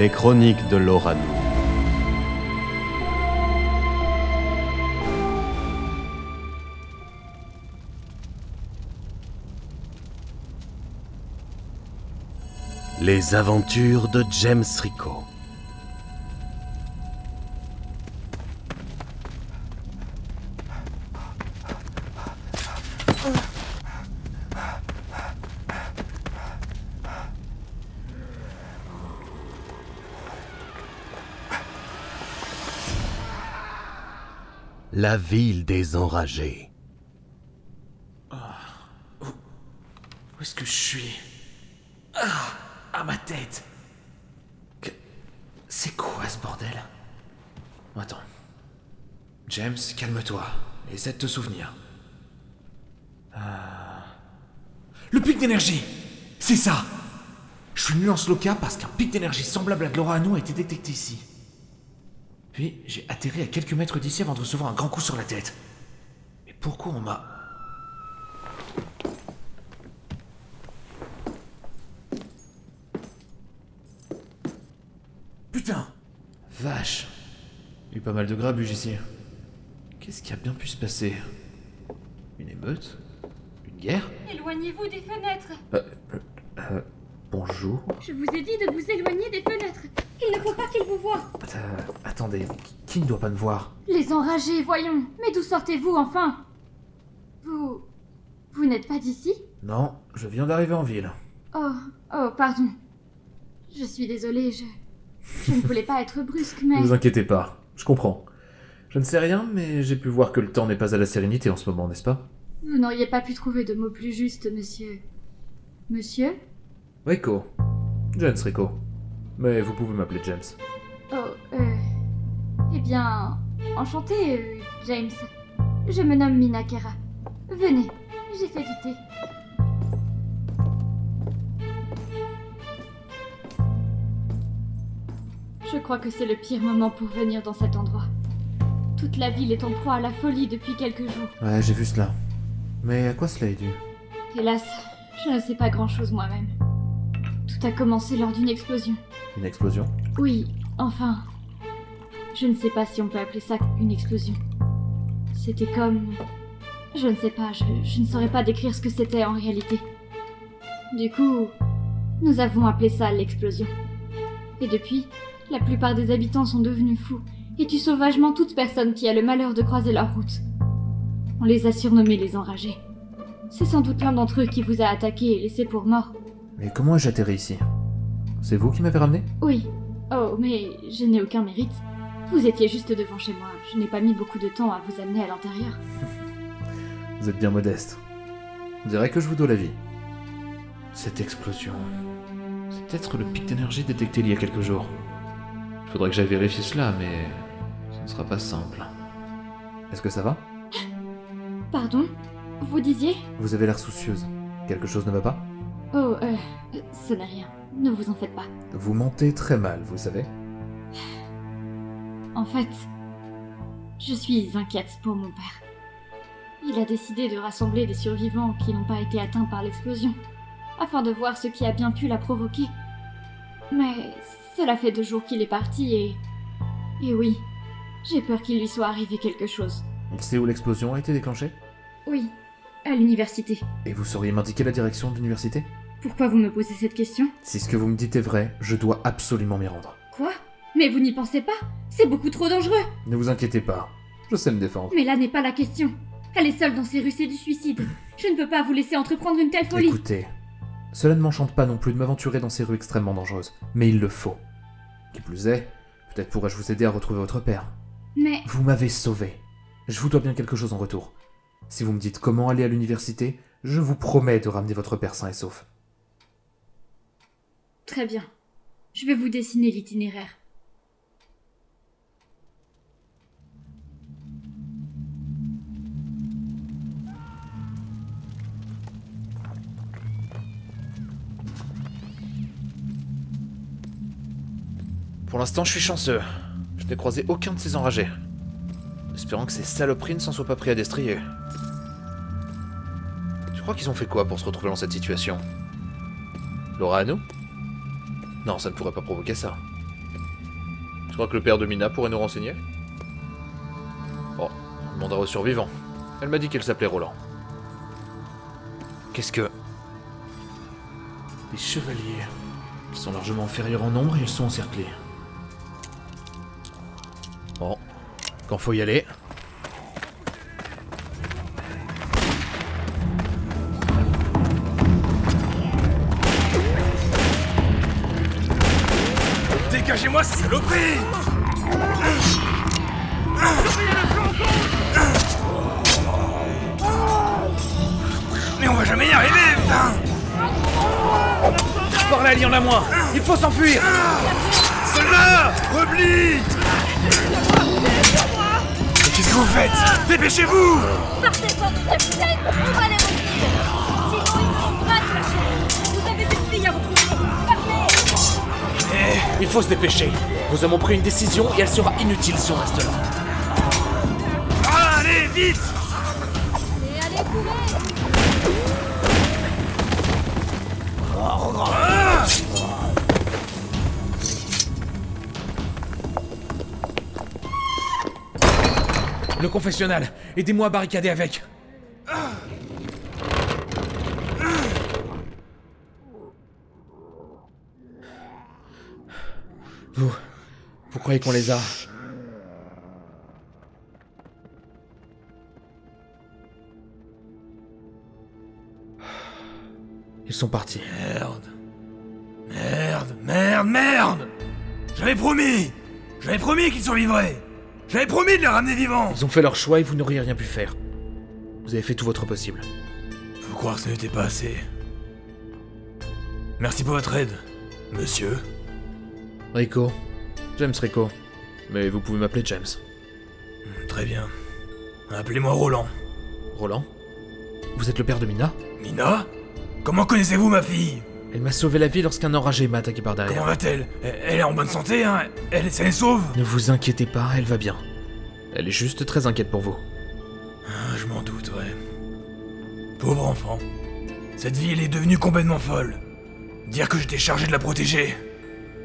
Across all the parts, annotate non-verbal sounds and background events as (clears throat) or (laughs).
Les chroniques de Lorano. Les aventures de James Rico. La ville des enragés. Où est-ce que je suis? Ah À ma tête Que- C'est quoi ce bordel? Attends. James, calme-toi. Essaie de te souvenir. Ah. Le pic d'énergie C'est ça Je suis venu en Sloka parce qu'un pic d'énergie semblable à de l'Orano a été détecté ici. Puis, j'ai atterri à quelques mètres d'ici avant de recevoir un grand coup sur la tête. Mais pourquoi on m'a... Putain! Vache! Il y a eu pas mal de grabuge ici. Qu'est-ce qui a bien pu se passer? Une émeute? Une guerre? Éloignez-vous des fenêtres. Euh, euh, euh, Bonjour. Je vous ai dit de vous éloigner des fenêtres Il ne faut pas qu'ils vous voient Euh, Attendez, qui ne doit pas me voir? Les enragés, voyons Mais d'où sortez-vous enfin? Vous... Vous n'êtes pas d'ici? Non, je viens d'arriver en ville. Oh, oh, pardon. Je suis désolée, je... Je ne voulais pas être brusque, mais... Ne vous inquiétez pas, je comprends. Je ne sais rien, mais j'ai pu voir que le temps n'est pas à la sérénité en ce moment, n'est-ce pas? Vous n'auriez pas pu trouver de mots plus justes, monsieur... Monsieur? Rico. James Rico. Mais vous pouvez m'appeler James. Oh, euh... Eh bien... Enchanté, euh, James. Je me nomme Minakera. Venez, j'ai fait du thé. Je crois que c'est le pire moment pour venir dans cet endroit. Toute la ville est en proie à la folie depuis quelques jours. Ouais, j'ai vu cela. Mais à quoi cela est dû? Hélas, je ne sais pas grand-chose moi-même. Tout a commencé lors d'une explosion. Une explosion Oui, enfin... Je ne sais pas si on peut appeler ça une explosion. C'était comme... Je ne sais pas, je, je ne saurais pas décrire ce que c'était en réalité. Du coup, nous avons appelé ça l'explosion. Et depuis, la plupart des habitants sont devenus fous et tuent sauvagement toute personne qui a le malheur de croiser leur route. On les a surnommés les enragés. C'est sans doute l'un d'entre eux qui vous a attaqué et laissé pour mort. Mais comment ai-je atterri ici? C'est vous qui m'avez ramené? Oui. Oh, mais je n'ai aucun mérite. Vous étiez juste devant chez moi. Je n'ai pas mis beaucoup de temps à vous amener à l'intérieur. (laughs) Vous êtes bien modeste. On dirait que je vous dois la vie. Cette explosion. C'est peut-être le pic d'énergie détecté il y a quelques jours. Il faudrait que j'aille vérifier cela, mais ce ne sera pas simple. Est-ce que ça va? Pardon? Vous disiez? Vous avez l'air soucieuse. Quelque chose ne va pas? Oh, euh, ce n'est rien. Ne vous en faites pas. Vous mentez très mal, vous savez. En fait, je suis inquiète pour mon père. Il a décidé de rassembler des survivants qui n'ont pas été atteints par l'explosion, afin de voir ce qui a bien pu la provoquer. Mais cela fait deux jours qu'il est parti et... Et oui, j'ai peur qu'il lui soit arrivé quelque chose. Il sait où l'explosion a été déclenchée? Oui, à l'université. Et vous sauriez m'indiquer la direction de l'université? Pourquoi vous me posez cette question Si ce que vous me dites est vrai, je dois absolument m'y rendre. Quoi? Mais vous n'y pensez pas? C'est beaucoup trop dangereux Ne vous inquiétez pas, je sais me défendre. Mais là n'est pas la question. Elle est seule dans ces rues, c'est du suicide. Je ne peux pas vous laisser entreprendre une telle folie. Écoutez, cela ne m'enchante pas non plus de m'aventurer dans ces rues extrêmement dangereuses, mais il le faut. Qui plus est, peut-être pourrais-je vous aider à retrouver votre père. Mais Vous m'avez sauvé. Je vous dois bien quelque chose en retour. Si vous me dites comment aller à l'université, je vous promets de ramener votre père sain et sauf. Très bien. Je vais vous dessiner l'itinéraire. Pour l'instant, je suis chanceux. Je n'ai croisé aucun de ces enragés. Espérant que ces saloperies ne s'en soient pas pris à destrier. Tu crois qu'ils ont fait quoi pour se retrouver dans cette situation? Laura à nous? Non, ça ne pourrait pas provoquer ça. Je crois que le père de Mina pourrait nous renseigner? Bon, on demandera aux survivants. Elle m'a dit qu'elle s'appelait Roland. Qu'est-ce que. Les chevaliers. Ils sont largement inférieurs en nombre et ils sont encerclés. Bon, quand faut y aller. Saloperie Mais on va jamais y arriver, putain Par là, il y en a moins. Il faut s'enfuir. Soldats Repli Mais qu'est-ce que vous faites? Dépêchez-vous! Partez sans capitaine Il faut se dépêcher. Nous avons pris une décision et elle sera inutile si on reste là. Allez, vite Et allez, courez Le confessionnal, aidez-moi à barricader avec. Vous, vous croyez qu'on les a Ils sont partis. Merde. Merde, merde, merde J'avais promis J'avais promis qu'ils survivraient J'avais promis de les ramener vivants Ils ont fait leur choix et vous n'auriez rien pu faire. Vous avez fait tout votre possible. Faut croire que ce n'était pas assez. Merci pour votre aide, monsieur. Rico. James Rico. Mais vous pouvez m'appeler James. Hmm, Très bien. Appelez-moi Roland. Roland Vous êtes le père de Mina Mina? Comment connaissez-vous ma fille? Elle m'a sauvé la vie lorsqu'un enragé m'a attaqué par derrière. Comment va-t-elle? Elle, est en bonne santé, hein? Elle est saine et sauve? Ne vous inquiétez pas, elle va bien. Elle est juste très inquiète pour vous. Ah, Je m'en doute, ouais. Pauvre enfant. Cette vie, elle est devenue complètement folle. Dire que j'étais chargé de la protéger.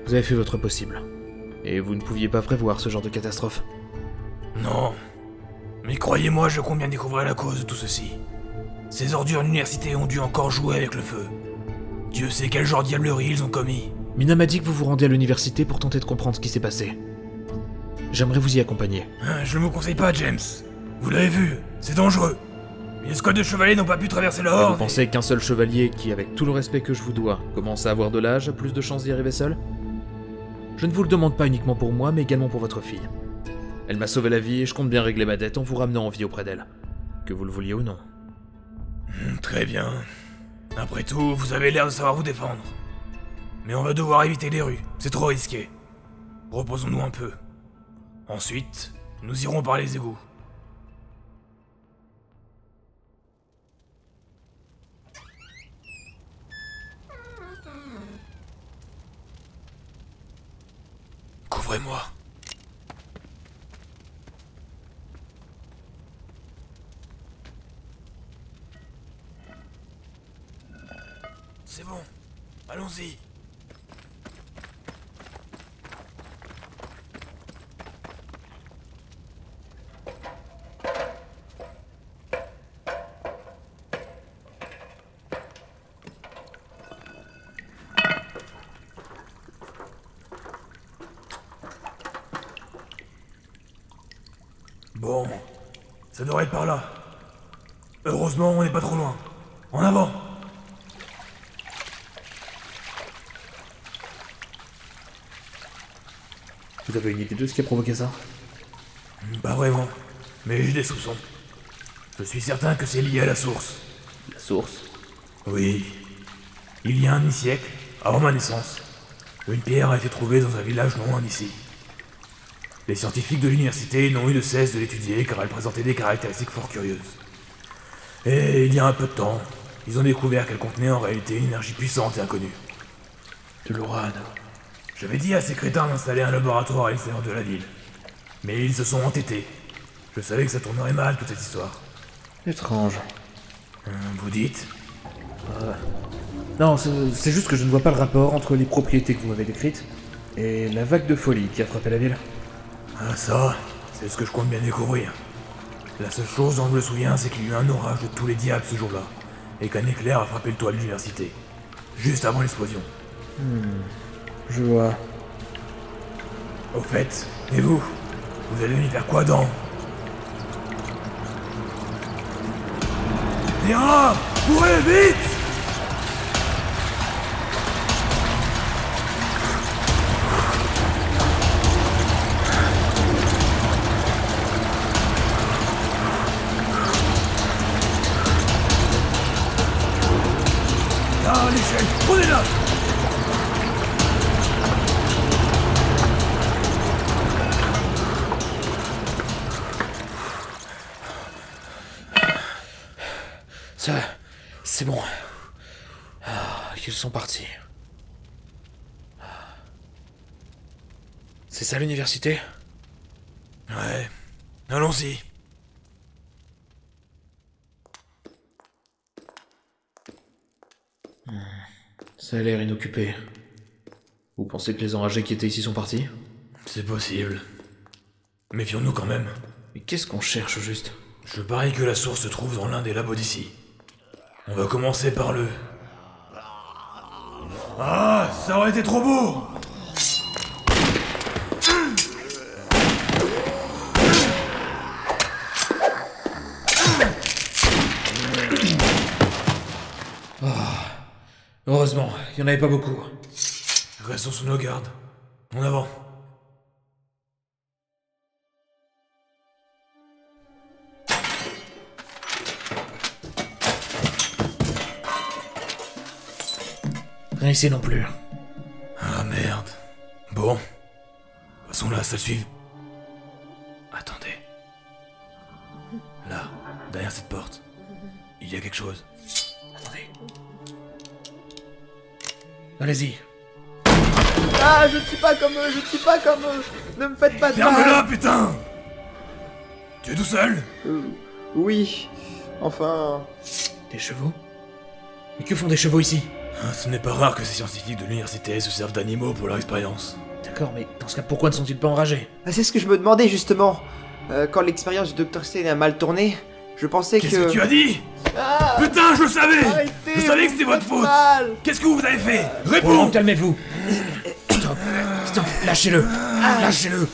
Vous avez fait votre possible. Et vous ne pouviez pas prévoir ce genre de catastrophe. Non. Mais croyez-moi, je compte bien découvrir la cause de tout ceci. Ces ordures d'université ont dû encore jouer avec le feu. Dieu sait quel genre de diablerie ils ont commis. Mina m'a dit que vous vous rendiez à l'université pour tenter de comprendre ce qui s'est passé. J'aimerais vous y accompagner. Hein, Je ne vous conseille pas, James. Vous l'avez vu, c'est dangereux. Une escouade de chevaliers n'ont pas pu traverser la Vous horde. pensez qu'un seul chevalier qui, avec tout le respect que je vous dois, commence à avoir de l'âge, a plus de chances d'y arriver seul? Je ne vous le demande pas uniquement pour moi, mais également pour votre fille. Elle m'a sauvé la vie et je compte bien régler ma dette en vous ramenant en vie auprès d'elle. Que vous le vouliez ou non. Hmm, Très bien. Après tout, vous avez l'air de savoir vous défendre. Mais on va devoir éviter les rues, c'est trop risqué. Reposons-nous un peu. Ensuite, nous irons par les égouts. Couvrez-moi. C'est bon. Allons-y. Bon, ça devrait être par là. Heureusement, on n'est pas trop loin. En avant Vous avez une idée de ce qui a provoqué ça? Pas vraiment, mais j'ai des soupçons. Je suis certain que c'est lié à la source. La source? Oui. Il y a un demi-siècle, avant ma naissance, une pierre a été trouvée dans un village non loin d'ici. Les scientifiques de l'université n'ont eu de cesse de l'étudier car elle présentait des caractéristiques fort curieuses. Et il y a un peu de temps, ils ont découvert qu'elle contenait en réalité une énergie puissante et inconnue. De l'orane. J'avais dit à ces crétins d'installer un laboratoire à l'extérieur de la ville. Mais ils se sont entêtés. Je savais que ça tournerait mal toute cette histoire. Étrange. Hum, vous dites? Non, c'est c'est juste que je ne vois pas le rapport entre les propriétés que vous m'avez décrites Et la vague de folie qui a frappé la ville Ah ça, c'est ce que je compte bien découvrir. La seule chose dont je me souviens, c'est qu'il y a eu un orage de tous les diables ce jour-là, et qu'un éclair a frappé le toit de l'université. Juste avant l'explosion. Je vois. Au fait, et vous? Vous allez venir faire quoi dans? Néra Courez vite C'est ça l'université Ouais, allons-y. Ça a l'air inoccupé. Vous pensez que les enragés qui étaient ici sont partis? C'est possible. Méfions-nous quand même. Mais qu'est-ce qu'on cherche au juste? Je parie que la source se trouve dans l'un des labos d'ici. On va commencer par le. Ah, ça aurait été trop beau Heureusement, il y en avait pas beaucoup. Restons sous nos gardes. En avant. Rien ici non plus. Ah merde. Bon. Passons là, ça suive. Attendez. Là, derrière cette porte, il y a quelque chose. Allez-y. Ah, je ne suis pas comme eux, je ne suis pas comme eux. Ne me faites pas de mal. Ferme-la, putain Tu es tout seul Euh, oui. Enfin, Des chevaux? Mais que font des chevaux ici? Ah, Ce n'est pas rare que ces scientifiques de l'université se servent d'animaux pour leur expérience. D'accord, mais dans ce cas, pourquoi ne sont-ils pas enragés? Ah, c'est ce que je me demandais justement. Euh, quand l'expérience du Dr. Stein a mal tourné, je pensais Qu'est-ce que. que tu as dit? Ah, Putain, je le savais arrêtez, Je savais que c'était votre faute. Qu'est-ce que vous avez fait? Bon, Réponds calmez-vous Stop Stop Lâchez-le Lâchez-le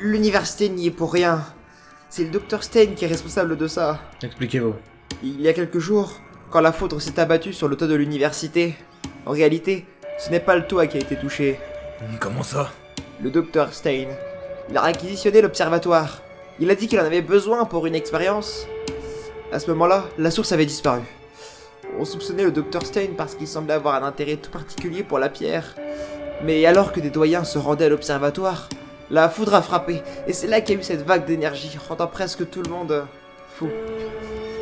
L'université n'y est pour rien. C'est le Dr. Stein qui est responsable de ça. Expliquez-vous. Il y a quelques jours, quand la foudre s'est abattue sur le toit de l'université, en réalité, ce n'est pas le toit qui a été touché. Comment ça? Le Dr. Stein. Il a réquisitionné l'observatoire. Il a dit qu'il en avait besoin pour une expérience. À ce moment-là, la source avait disparu. On soupçonnait le Dr. Stein parce qu'il semblait avoir un intérêt tout particulier pour la pierre. Mais alors que des doyens se rendaient à l'observatoire, la foudre a frappé, et c'est là qu'il y a eu cette vague d'énergie, rendant presque tout le monde euh, fou.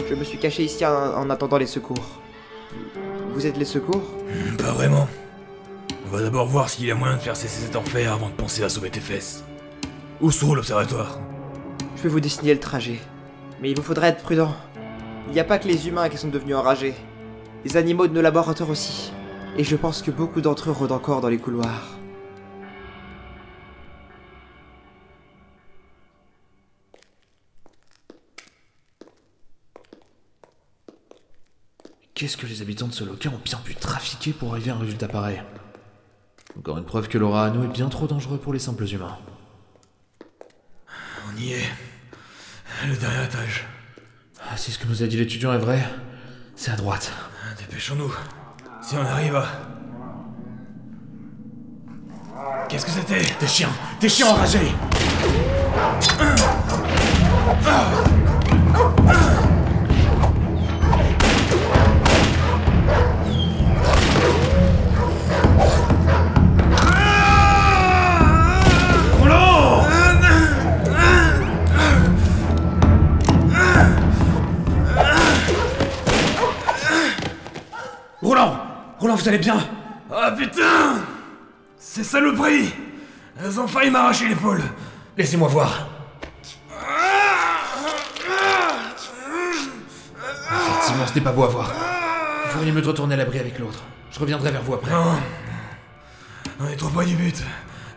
Je me suis caché ici en, en attendant les secours. Vous êtes les secours? Pas vraiment. On va d'abord voir s'il y a moyen de faire cesser cet enfer avant de penser à sauver tes fesses. Où se trouve l'observatoire? Je vais vous dessiner le trajet. Mais il vous faudra être prudent. Il n'y a pas que les humains qui sont devenus enragés. Les animaux de nos laboratoires aussi. Et je pense que beaucoup d'entre eux rôdent encore dans les couloirs. Qu'est-ce que les habitants de ce local ont bien pu trafiquer pour arriver à un résultat pareil? Encore une preuve que l'aura à nous est bien trop dangereux pour les simples humains. On y est. Le dernier étage. Ah, si ce que nous a dit l'étudiant est vrai, c'est à droite. Dépêchons-nous. Si on arrive à... Qu'est-ce que c'était? Des chiens Des chiens enragés Roland vous allez bien Ah putain Ces saloperies Elles ont failli m'arracher l'épaule. Laissez-moi voir. Effectivement, ce n'est pas beau à voir. Vous feriez mieux de retourner à l'abri avec l'autre. Je reviendrai vers vous après. Non. On est trop près du but.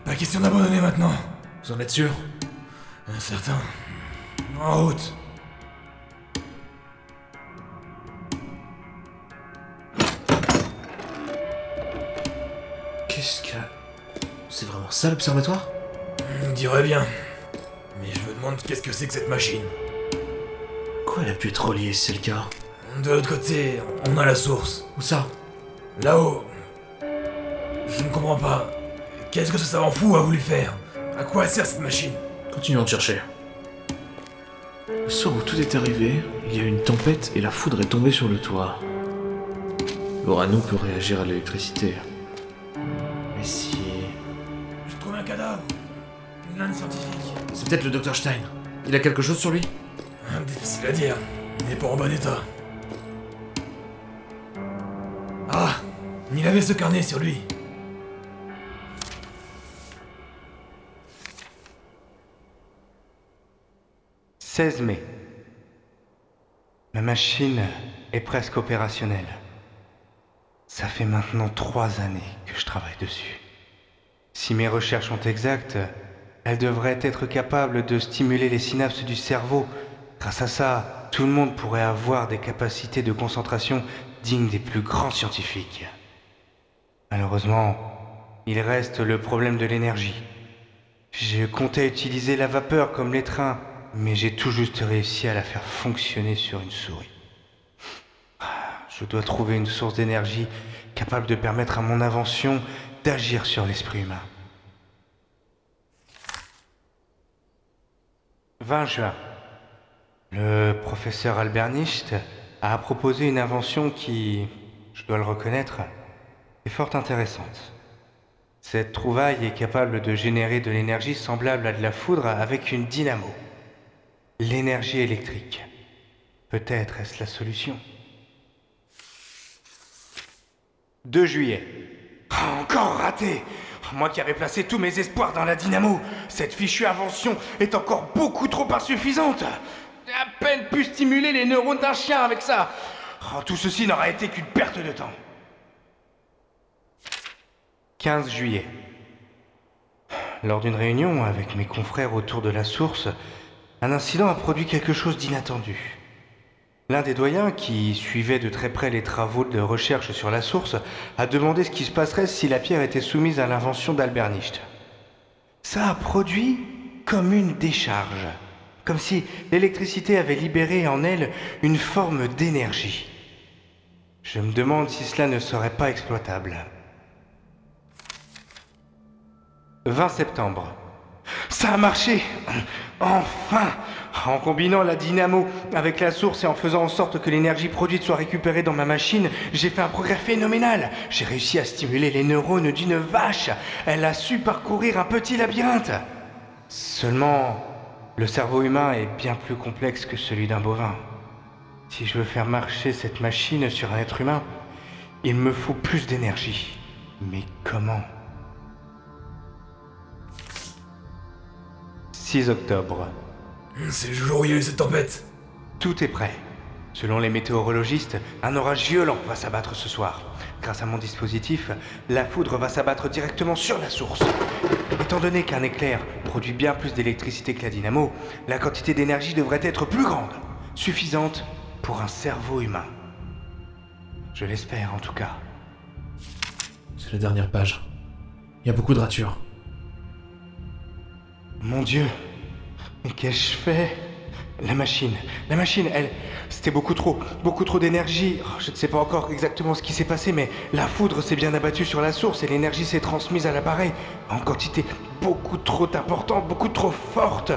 Pas question d'abandonner maintenant. Vous en êtes sûr? Certain. En route. Qu'est-ce que. C'est vraiment ça l'observatoire? On dirait bien. Mais je me demande qu'est-ce que c'est que cette machine. Quoi, elle a pu être reliée si c'est le cas De l'autre côté, on a la source. Où ça? Là-haut. Je ne comprends pas. Qu'est-ce que ce savant fou a voulu faire? À quoi sert cette machine? Continuons de chercher. Le soir où tout est arrivé, il y a eu une tempête et la foudre est tombée sur le toit. L'Orano peut réagir à l'électricité. Peut-être le docteur Stein. Il a quelque chose sur lui? Difficile à dire. Il n'est pas en bon état. Ah Il avait ce carnet sur lui. « 16 mai. Ma machine est presque opérationnelle. Ça fait maintenant trois années que je travaille dessus. Si mes recherches sont exactes, elle devrait être capable de stimuler les synapses du cerveau. Grâce à ça, tout le monde pourrait avoir des capacités de concentration dignes des plus grands scientifiques. Malheureusement, il reste le problème de l'énergie. Je comptais utiliser la vapeur comme les trains, mais j'ai tout juste réussi à la faire fonctionner sur une souris. Je dois trouver une source d'énergie capable de permettre à mon invention d'agir sur l'esprit humain. 20 juin. Le professeur Albernist a proposé une invention qui, je dois le reconnaître, est fort intéressante. Cette trouvaille est capable de générer de l'énergie semblable à de la foudre avec une dynamo. L'énergie électrique. Peut-être est-ce la solution. 2 juillet. Ah, encore raté Moi qui avais placé tous mes espoirs dans la dynamo, cette fichue invention est encore beaucoup trop insuffisante. J'ai à peine pu stimuler les neurones d'un chien avec ça. Oh, tout ceci n'aura été qu'une perte de temps. 15 juillet. Lors d'une réunion avec mes confrères autour de la source, un incident a produit quelque chose d'inattendu. L'un des doyens, qui suivait de très près les travaux de recherche sur la source, a demandé ce qui se passerait si la pierre était soumise à l'invention d'Albernist. Ça a produit comme une décharge, comme si l'électricité avait libéré en elle une forme d'énergie. Je me demande si cela ne serait pas exploitable. 20 septembre. Ça a marché Enfin En combinant la dynamo avec la source et en faisant en sorte que l'énergie produite soit récupérée dans ma machine, j'ai fait un progrès phénoménal. J'ai réussi à stimuler les neurones d'une vache. Elle a su parcourir un petit labyrinthe. Seulement, le cerveau humain est bien plus complexe que celui d'un bovin. Si je veux faire marcher cette machine sur un être humain, il me faut plus d'énergie. Mais comment? 6 octobre. C'est le jour où il y a eu cette tempête. Tout est prêt. Selon les météorologistes, un orage violent va s'abattre ce soir. Grâce à mon dispositif, la foudre va s'abattre directement sur la source. Étant donné qu'un éclair produit bien plus d'électricité que la dynamo, la quantité d'énergie devrait être plus grande, suffisante pour un cerveau humain. Je l'espère en tout cas. C'est la dernière page. Il y a beaucoup de ratures. Mon Dieu, mais qu'ai-je fait La machine, la machine, elle, c'était beaucoup trop, beaucoup trop d'énergie. Oh, je ne sais pas encore exactement ce qui s'est passé, mais la foudre s'est bien abattue sur la source et l'énergie s'est transmise à l'appareil en quantité beaucoup trop importante, beaucoup trop forte.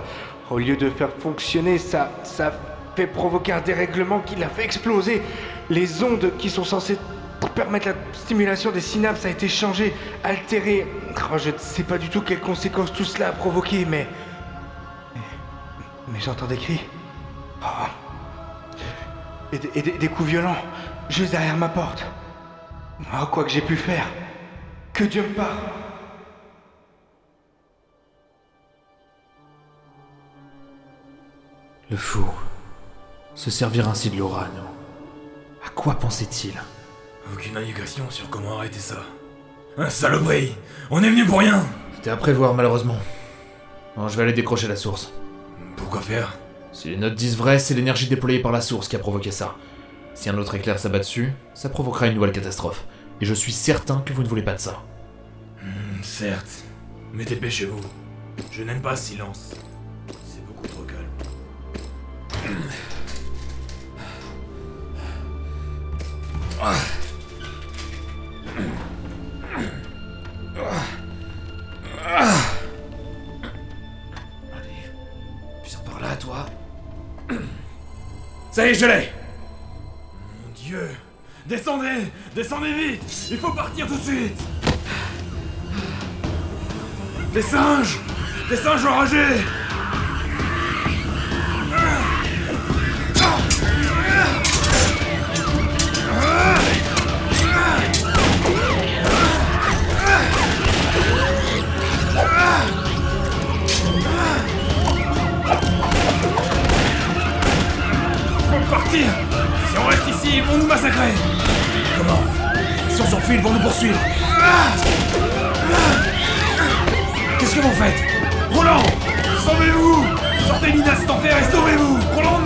Au lieu de faire fonctionner, ça, ça fait provoquer un dérèglement qui l'a fait exploser. Les ondes qui sont censées permettre la stimulation des synapses a été changée, altérée. Oh, je ne sais pas du tout quelles conséquences tout cela a provoqué, mais. Mais, j'entends des cris. Oh. Et, des coups violents, juste derrière ma porte. Oh, quoi que j'ai pu faire. Que Dieu me parle. Le fou. Se servir ainsi de l'Orano. À quoi pensait-il? Aucune indication sur comment arrêter ça. Un saloperie On est venu pour rien C'était à prévoir, malheureusement. Non, je vais aller décrocher la source. Pourquoi faire? Si les notes disent vrai, c'est l'énergie déployée par la source qui a provoqué ça. Si un autre éclair s'abat dessus, ça provoquera une nouvelle catastrophe. Et je suis certain que vous ne voulez pas de ça. Hmm, Certes. Mais dépêchez-vous. Je n'aime pas ce silence. C'est beaucoup trop calme. (clears throat) Allez, viens par là, toi. Ça y est, je l'ai. Mon dieu. Descendez Descendez vite. Il faut partir tout de suite. Des singes Des singes enragés ils vont nous massacrer. Comment? Si on s'enfuit, ils vont nous poursuivre. Qu'est-ce que vous faites? Roland Sauvez-vous! Sortez Nina de cet enfer et sauvez-vous! Roland,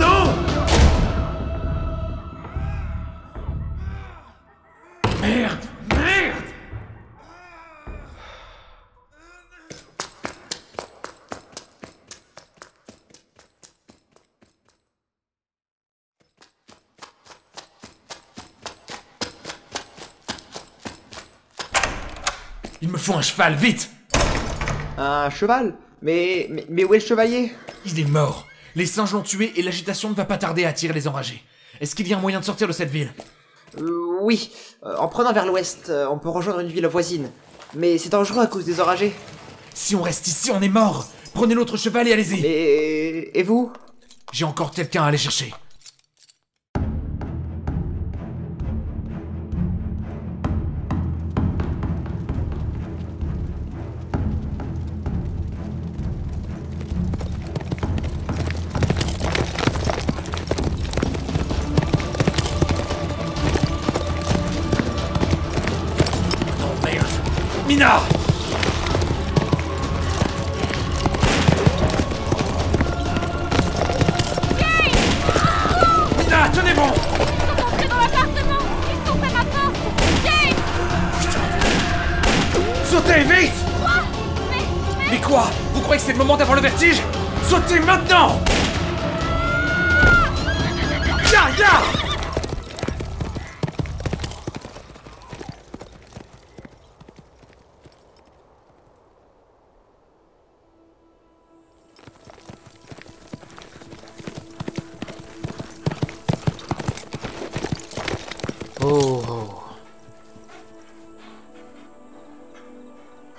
faut un cheval, vite Un cheval? Mais, mais, mais où est le chevalier? Il est mort. Les singes l'ont tué et l'agitation ne va pas tarder à attirer les enragés. Est-ce qu'il y a un moyen de sortir de cette ville? Euh, Oui, Euh, en prenant vers l'ouest, euh, on peut rejoindre une ville voisine. Mais c'est dangereux à cause des enragés. Si on reste ici, on est mort Prenez l'autre cheval et allez-y Et, et vous? J'ai encore quelqu'un à aller chercher.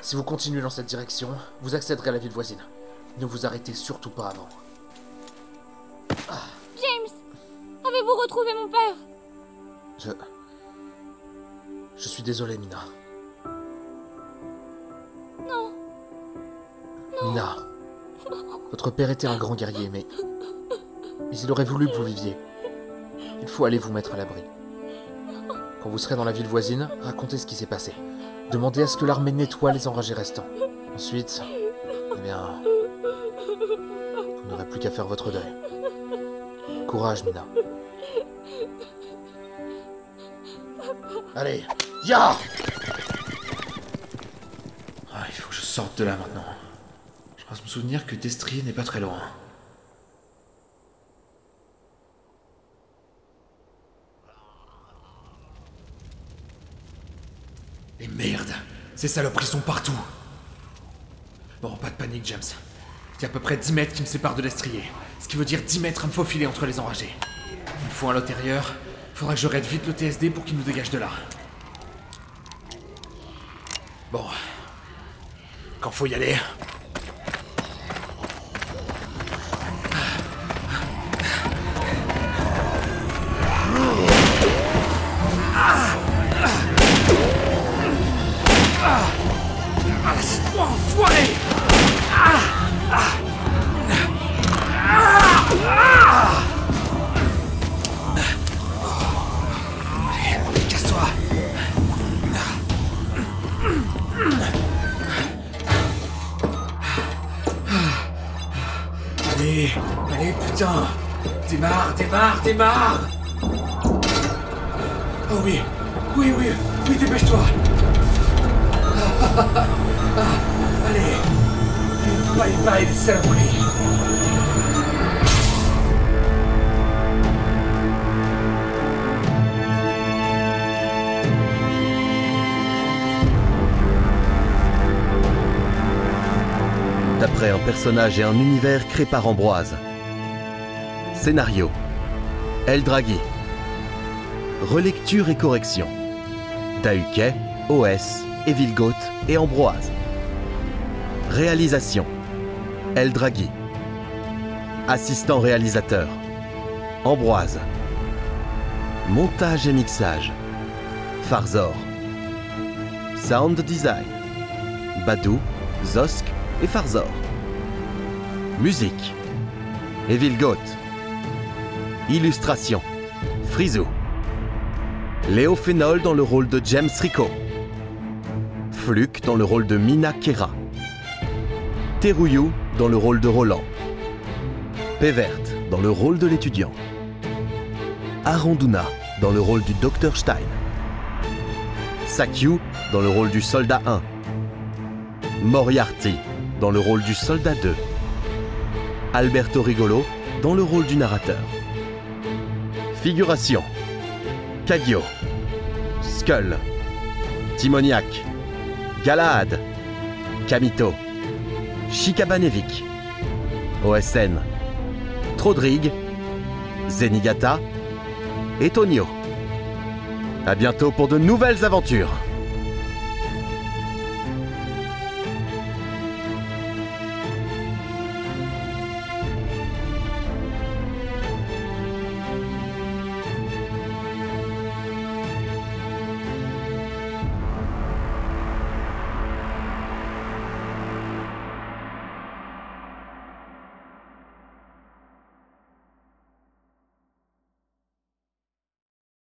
Si vous continuez dans cette direction, vous accéderez à la ville voisine. Ne vous arrêtez surtout pas avant. James Avez-vous retrouvé mon père? Je. Je suis désolé, Mina. Non. Mina. Votre père était un grand guerrier, mais. Mais il aurait voulu que vous viviez. Il faut aller vous mettre à l'abri. Quand vous serez dans la ville voisine, racontez ce qui s'est passé. Demandez à ce que l'armée nettoie les enragés restants. Ensuite. Eh bien. Vous n'aurez plus qu'à faire votre deuil. Courage, Mina. Allez, ya Ah, il faut que je sorte de là maintenant. Je crois me souvenir que Destrier n'est pas très loin. Et merde Ces saloperies sont partout Bon, pas de panique, James. Il y a à peu près 10 mètres qui me séparent de l'estrier. Ce qui veut dire 10 mètres à me faufiler entre les enragés. Me faut à l'intérieur. Faudra que je raide vite le TSD pour qu'il nous dégage de là. Bon. Quand faut y aller. Oh oui, oui, oui, oui, dépêche-toi. (laughs) Allez. Bye bye, les saloperies D'après un personnage et un univers créé par Ambroise. Scénario El Draghi. Relecture et correction. Tahuquet, OS, Evilgoth et Ambroise. Réalisation El Draghi. Assistant réalisateur Ambroise. Montage et mixage Farzor. Sound design Badou, Zosk et Farzor. Musique Evilgoth. Illustration Frizou. Léo Phénol dans le rôle de James Rico. Fluke dans le rôle de Mina Kera. Teruyu dans le rôle de Roland. Péverte dans le rôle de l'étudiant. Aronduna dans le rôle du Dr Stein. Sakyu dans le rôle du soldat 1. Moriarty dans le rôle du soldat 2. Alberto Rigolo dans le rôle du narrateur. Figuration. Skull. Timoniac. Galahad. Kamito. Shikabanevik OSN Trodrig. Zenigata. Et Tonio. À bientôt pour de nouvelles aventures